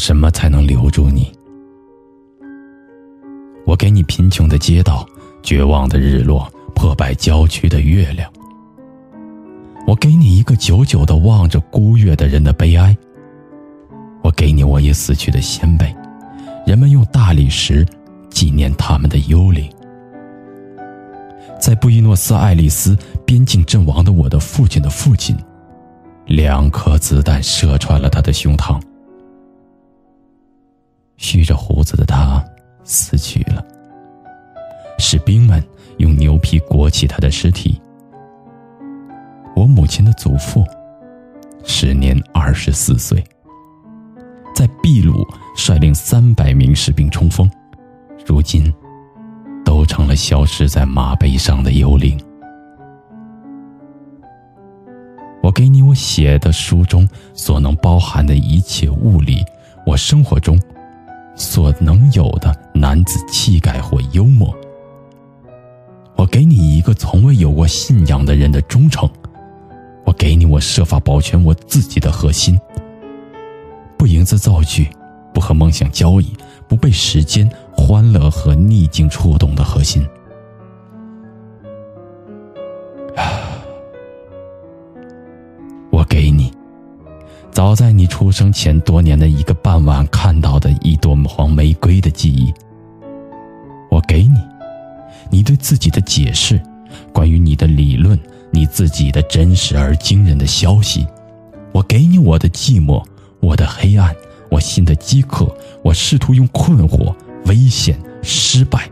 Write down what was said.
什么才能留住你？我给你贫穷的街道，绝望的日落，破败郊区的月亮。我给你一个久久的望着孤月的人的悲哀。我给你我已死去的先辈，人们用大理石纪念他们的幽灵。在布宜诺斯艾利斯边境阵亡的我的父亲的父亲，两颗子弹射穿了他的胸膛。蓄着胡子的他死去了。士兵们用牛皮裹起他的尸体。我母亲的祖父，时年二十四岁，在秘鲁率领三百名士兵冲锋，如今。都成了消失在马背上的幽灵。我给你我写的书中所能包含的一切物理，我生活中所能有的男子气概或幽默。我给你一个从未有过信仰的人的忠诚。我给你我设法保全我自己的核心，不营造造句，不和梦想交易，不被时间。欢乐和逆境触动的核心。我给你，早在你出生前多年的一个傍晚看到的你对自己的解释，关于你的理论，你自己的真实而惊人的消息。我给你我的寂寞，我的黑暗，我心的饥渴，我试图用困惑。危险、失败，